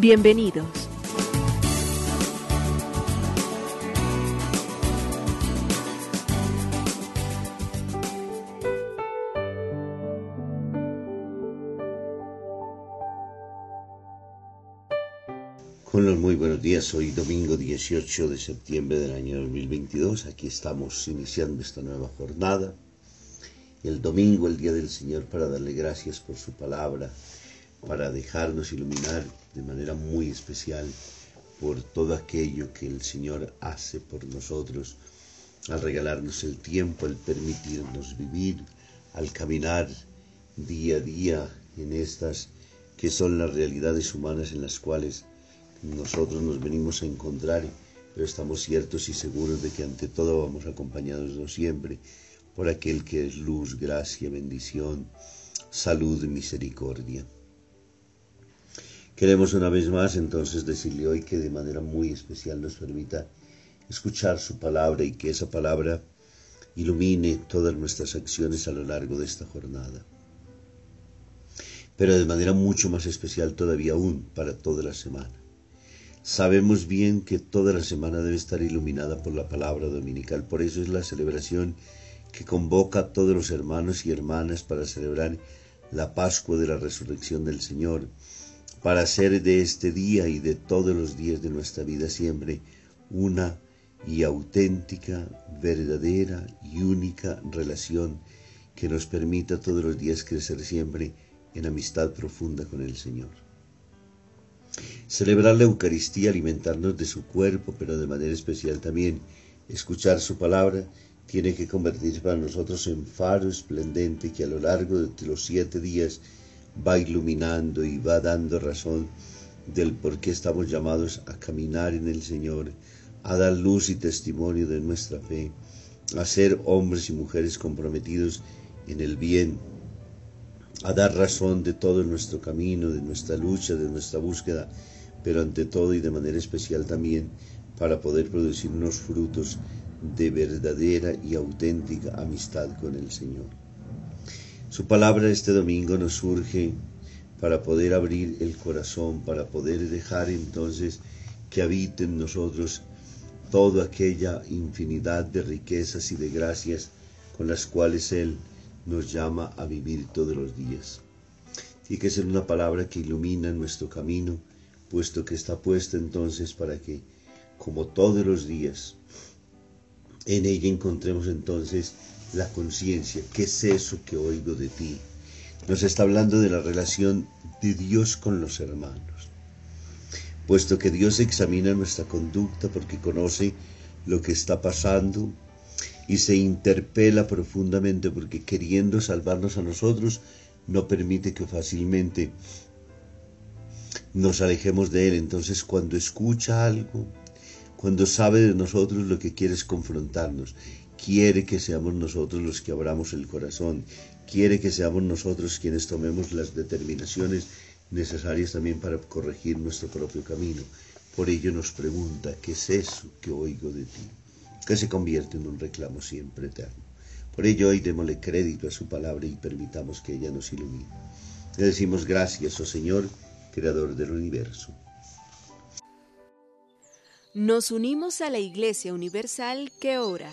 Bienvenidos. Con los muy buenos días, hoy domingo 18 de septiembre del año 2022, aquí estamos iniciando esta nueva jornada el domingo, el día del Señor, para darle gracias por su palabra, para dejarnos iluminar de manera muy especial por todo aquello que el Señor hace por nosotros, al regalarnos el tiempo, al permitirnos vivir, al caminar día a día en estas que son las realidades humanas en las cuales nosotros nos venimos a encontrar, pero estamos ciertos y seguros de que ante todo vamos acompañados siempre por aquel que es luz, gracia, bendición, salud misericordia. Queremos una vez más entonces decirle hoy que de manera muy especial nos permita escuchar su palabra y que esa palabra ilumine todas nuestras acciones a lo largo de esta jornada. Pero de manera mucho más especial todavía aún para toda la semana. Sabemos bien que toda la semana debe estar iluminada por la palabra dominical, por eso es la celebración que convoca a todos los hermanos y hermanas para celebrar la Pascua de la Resurrección del Señor, para hacer de este día y de todos los días de nuestra vida siempre una y auténtica, verdadera y única relación que nos permita todos los días crecer siempre en amistad profunda con el Señor. Celebrar la Eucaristía, alimentarnos de su cuerpo, pero de manera especial también escuchar su palabra, tiene que convertirse para nosotros en faro esplendente que a lo largo de los siete días va iluminando y va dando razón del por qué estamos llamados a caminar en el Señor, a dar luz y testimonio de nuestra fe, a ser hombres y mujeres comprometidos en el bien, a dar razón de todo nuestro camino, de nuestra lucha, de nuestra búsqueda, pero ante todo y de manera especial también para poder producir unos frutos de verdadera y auténtica amistad con el Señor. Su palabra este domingo nos surge para poder abrir el corazón, para poder dejar entonces que habite en nosotros toda aquella infinidad de riquezas y de gracias con las cuales Él nos llama a vivir todos los días. Tiene que ser una palabra que ilumina nuestro camino, puesto que está puesta entonces para que, como todos los días, en ella encontremos entonces la conciencia. ¿Qué es eso que oigo de ti? Nos está hablando de la relación de Dios con los hermanos. Puesto que Dios examina nuestra conducta porque conoce lo que está pasando y se interpela profundamente porque queriendo salvarnos a nosotros no permite que fácilmente nos alejemos de Él. Entonces cuando escucha algo, cuando sabe de nosotros lo que quiere es confrontarnos. Quiere que seamos nosotros los que abramos el corazón. Quiere que seamos nosotros quienes tomemos las determinaciones necesarias también para corregir nuestro propio camino. Por ello nos pregunta, ¿qué es eso que oigo de ti? Que se convierte en un reclamo siempre eterno. Por ello hoy démosle crédito a su palabra y permitamos que ella nos ilumine. Le decimos gracias, oh Señor, Creador del universo. Nos unimos a la Iglesia Universal que ora.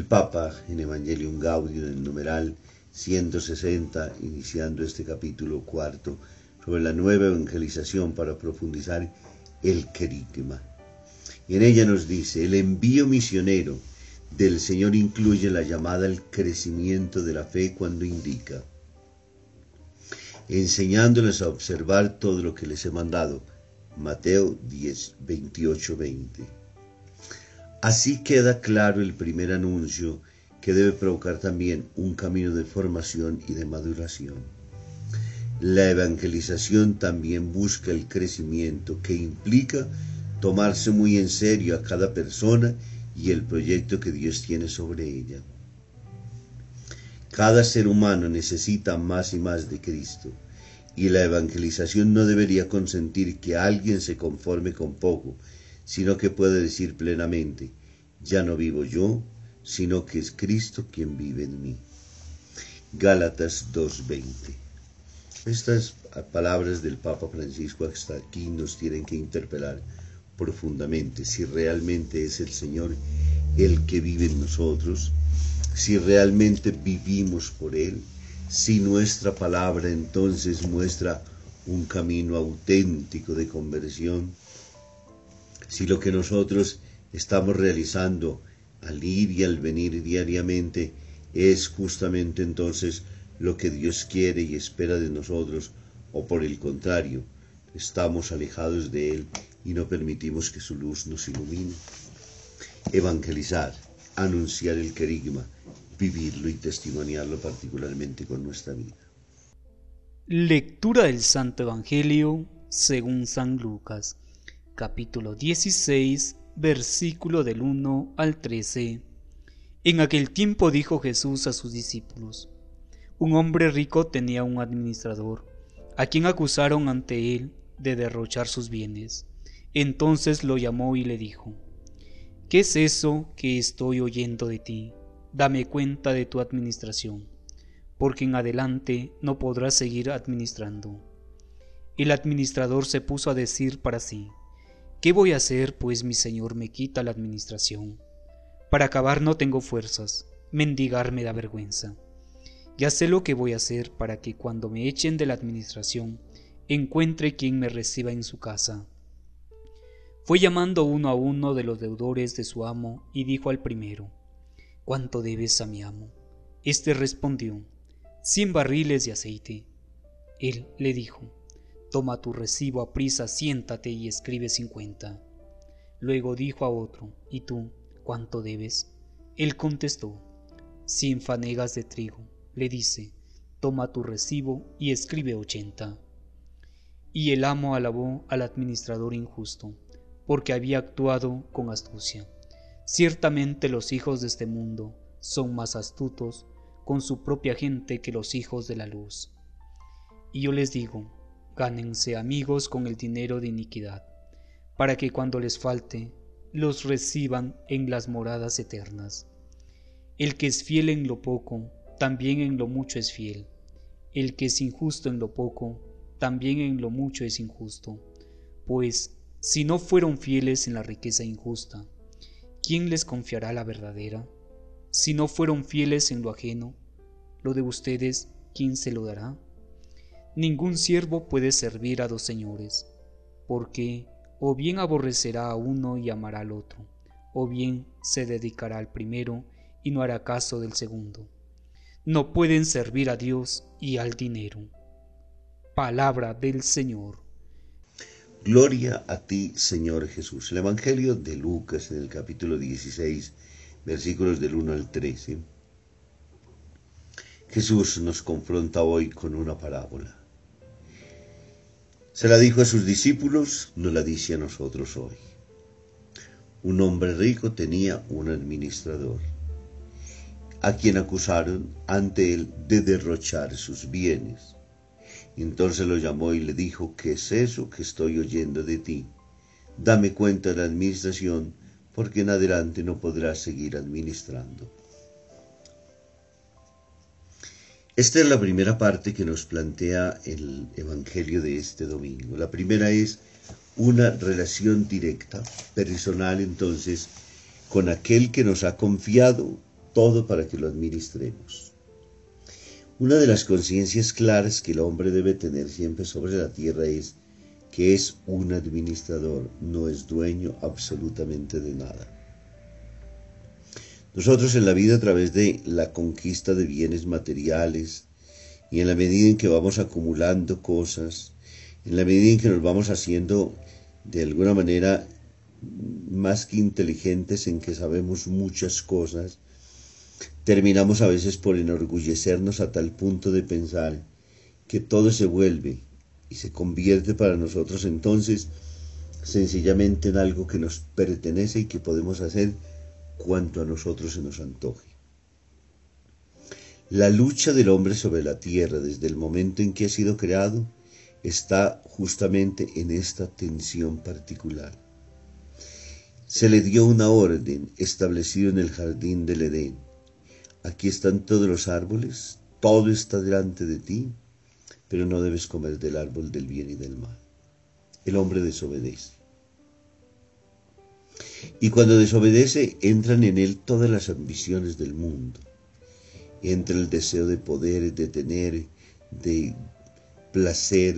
El Papa en Evangelium Gaudium en numeral 160, iniciando este capítulo cuarto, sobre la nueva evangelización para profundizar el querigma. Y en ella nos dice, el envío misionero del Señor incluye la llamada al crecimiento de la fe cuando indica, enseñándoles a observar todo lo que les he mandado. Mateo 10, 28, 20. Así queda claro el primer anuncio que debe provocar también un camino de formación y de maduración. La evangelización también busca el crecimiento que implica tomarse muy en serio a cada persona y el proyecto que Dios tiene sobre ella. Cada ser humano necesita más y más de Cristo y la evangelización no debería consentir que alguien se conforme con poco sino que puede decir plenamente, ya no vivo yo, sino que es Cristo quien vive en mí. Gálatas 2.20. Estas palabras del Papa Francisco hasta aquí nos tienen que interpelar profundamente si realmente es el Señor el que vive en nosotros, si realmente vivimos por Él, si nuestra palabra entonces muestra un camino auténtico de conversión, si lo que nosotros estamos realizando al ir y al venir diariamente es justamente entonces lo que Dios quiere y espera de nosotros, o por el contrario, estamos alejados de Él y no permitimos que su luz nos ilumine. Evangelizar, anunciar el querigma, vivirlo y testimoniarlo particularmente con nuestra vida. Lectura del Santo Evangelio según San Lucas capítulo 16, versículo del 1 al 13. En aquel tiempo dijo Jesús a sus discípulos, un hombre rico tenía un administrador, a quien acusaron ante él de derrochar sus bienes. Entonces lo llamó y le dijo, ¿Qué es eso que estoy oyendo de ti? Dame cuenta de tu administración, porque en adelante no podrás seguir administrando. El administrador se puso a decir para sí, ¿Qué voy a hacer, pues mi señor me quita la administración? Para acabar no tengo fuerzas, mendigar me da vergüenza. Ya sé lo que voy a hacer para que cuando me echen de la administración encuentre quien me reciba en su casa. Fue llamando uno a uno de los deudores de su amo y dijo al primero, ¿Cuánto debes a mi amo? Este respondió, cien barriles de aceite. Él le dijo, Toma tu recibo a prisa, siéntate y escribe cincuenta. Luego dijo a otro, ¿y tú cuánto debes? Él contestó, cien fanegas de trigo. Le dice, toma tu recibo y escribe ochenta. Y el amo alabó al administrador injusto, porque había actuado con astucia. Ciertamente los hijos de este mundo son más astutos con su propia gente que los hijos de la luz. Y yo les digo, gánense amigos con el dinero de iniquidad, para que cuando les falte, los reciban en las moradas eternas. El que es fiel en lo poco, también en lo mucho es fiel. El que es injusto en lo poco, también en lo mucho es injusto. Pues, si no fueron fieles en la riqueza injusta, ¿quién les confiará la verdadera? Si no fueron fieles en lo ajeno, lo de ustedes, ¿quién se lo dará? Ningún siervo puede servir a dos señores, porque o bien aborrecerá a uno y amará al otro, o bien se dedicará al primero y no hará caso del segundo. No pueden servir a Dios y al dinero. Palabra del Señor. Gloria a ti, Señor Jesús. El Evangelio de Lucas en el capítulo 16, versículos del 1 al 13. Jesús nos confronta hoy con una parábola Se la dijo a sus discípulos, nos la dice a nosotros hoy. Un hombre rico tenía un administrador, a quien acusaron ante él de derrochar sus bienes. Entonces lo llamó y le dijo, ¿qué es eso que estoy oyendo de ti? Dame cuenta de la administración, porque en adelante no podrás seguir administrando. Esta es la primera parte que nos plantea el Evangelio de este domingo. La primera es una relación directa, personal entonces, con aquel que nos ha confiado todo para que lo administremos. Una de las conciencias claras que el hombre debe tener siempre sobre la tierra es que es un administrador, no es dueño absolutamente de nada. Nosotros en la vida a través de la conquista de bienes materiales y en la medida en que vamos acumulando cosas, en la medida en que nos vamos haciendo de alguna manera más que inteligentes en que sabemos muchas cosas, terminamos a veces por enorgullecernos a tal punto de pensar que todo se vuelve y se convierte para nosotros entonces sencillamente en algo que nos pertenece y que podemos hacer cuanto a nosotros se nos antoje. La lucha del hombre sobre la tierra desde el momento en que ha sido creado está justamente en esta tensión particular. Se le dio una orden establecida en el jardín del Edén. Aquí están todos los árboles, todo está delante de ti, pero no debes comer del árbol del bien y del mal. El hombre desobedece. Y cuando desobedece entran en él todas las ambiciones del mundo. Entra el deseo de poder, de tener, de placer,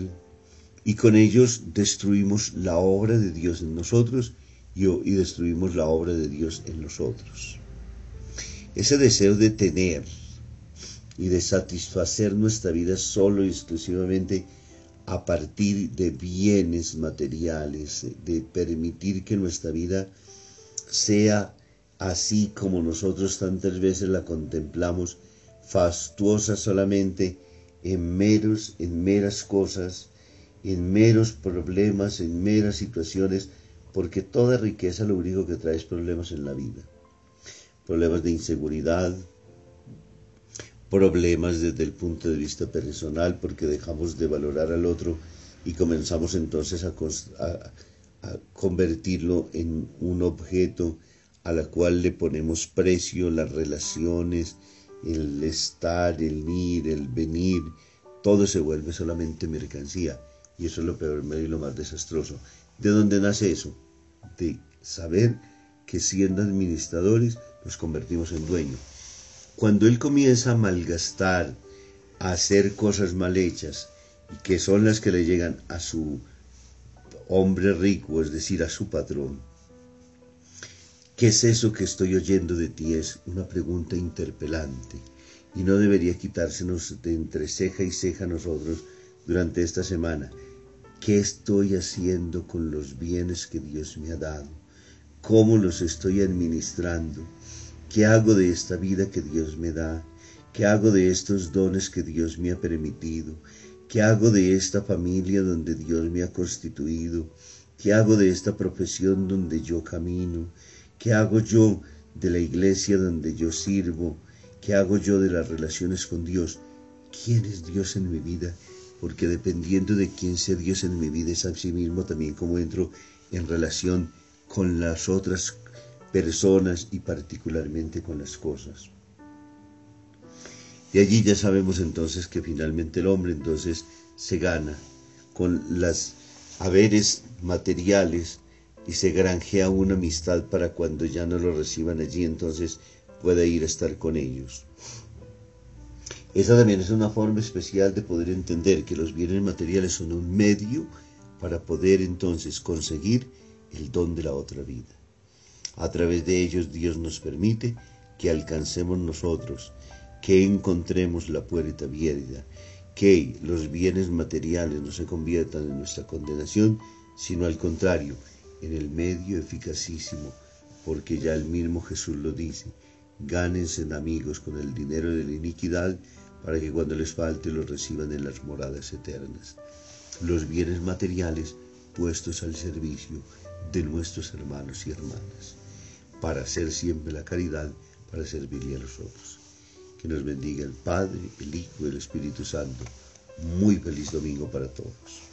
y con ellos destruimos la obra de Dios en nosotros y, destruimos la obra de Dios en nosotros. Ese deseo de tener y de satisfacer nuestra vida solo y exclusivamente a partir de bienes materiales, de permitir que nuestra vida sea así como nosotros tantas veces la contemplamos, fastuosa solamente en meros, en meras cosas, en meros problemas, en meras situaciones, porque toda riqueza lo único que trae es problemas en la vida. Problemas de inseguridad, problemas desde el punto de vista personal, porque dejamos de valorar al otro y comenzamos entonces a, convertirlo en un objeto a la cual le ponemos precio, las relaciones, el estar, el ir, el venir, todo se vuelve solamente mercancía. Y eso es lo peor y lo más desastroso. ¿De dónde nace eso? De saber que siendo administradores nos convertimos en dueños. Cuando él comienza a malgastar, a hacer cosas mal hechas, y que son las que le llegan a su hombre rico, es decir, a su patrón, ¿Qué es eso que estoy oyendo de ti? Es una pregunta interpelante y no debería quitársenos de entre ceja y ceja nosotros durante esta semana. ¿Qué estoy haciendo con los bienes que Dios me ha dado? ¿Cómo los estoy administrando? ¿Qué hago de esta vida que Dios me da? ¿Qué hago de estos dones que Dios me ha permitido? ¿Qué hago de esta familia donde Dios me ha constituido? ¿Qué hago de esta profesión donde yo camino? ¿Qué hago yo de la iglesia donde yo sirvo? ¿Qué hago yo de las relaciones con Dios? ¿Quién es Dios en mi vida? Porque dependiendo de quién sea Dios en mi vida es así mismo también como entro en relación con las otras personas y particularmente con las cosas. Y allí ya sabemos entonces que finalmente el hombre entonces se gana con las haberes materiales y se granjea una amistad para cuando ya no lo reciban allí, entonces pueda ir a estar con ellos. Esa también es una forma especial de poder entender que los bienes materiales son un medio para poder entonces conseguir el don de la otra vida. A través de ellos Dios nos permite que alcancemos nosotros, que encontremos la puerta abierta, que los bienes materiales no se conviertan en nuestra condenación, sino al contrario, en el medio eficacísimo, porque ya el mismo Jesús lo dice, gánense en amigos con el dinero de la iniquidad, para que cuando les falte lo reciban en las moradas eternas. los bienes materiales puestos al servicio de nuestros hermanos y hermanas, para hacer siempre la caridad, para servirle a los otros. Que nos bendiga el Padre, el Hijo y el Espíritu Santo. Muy feliz domingo para todos.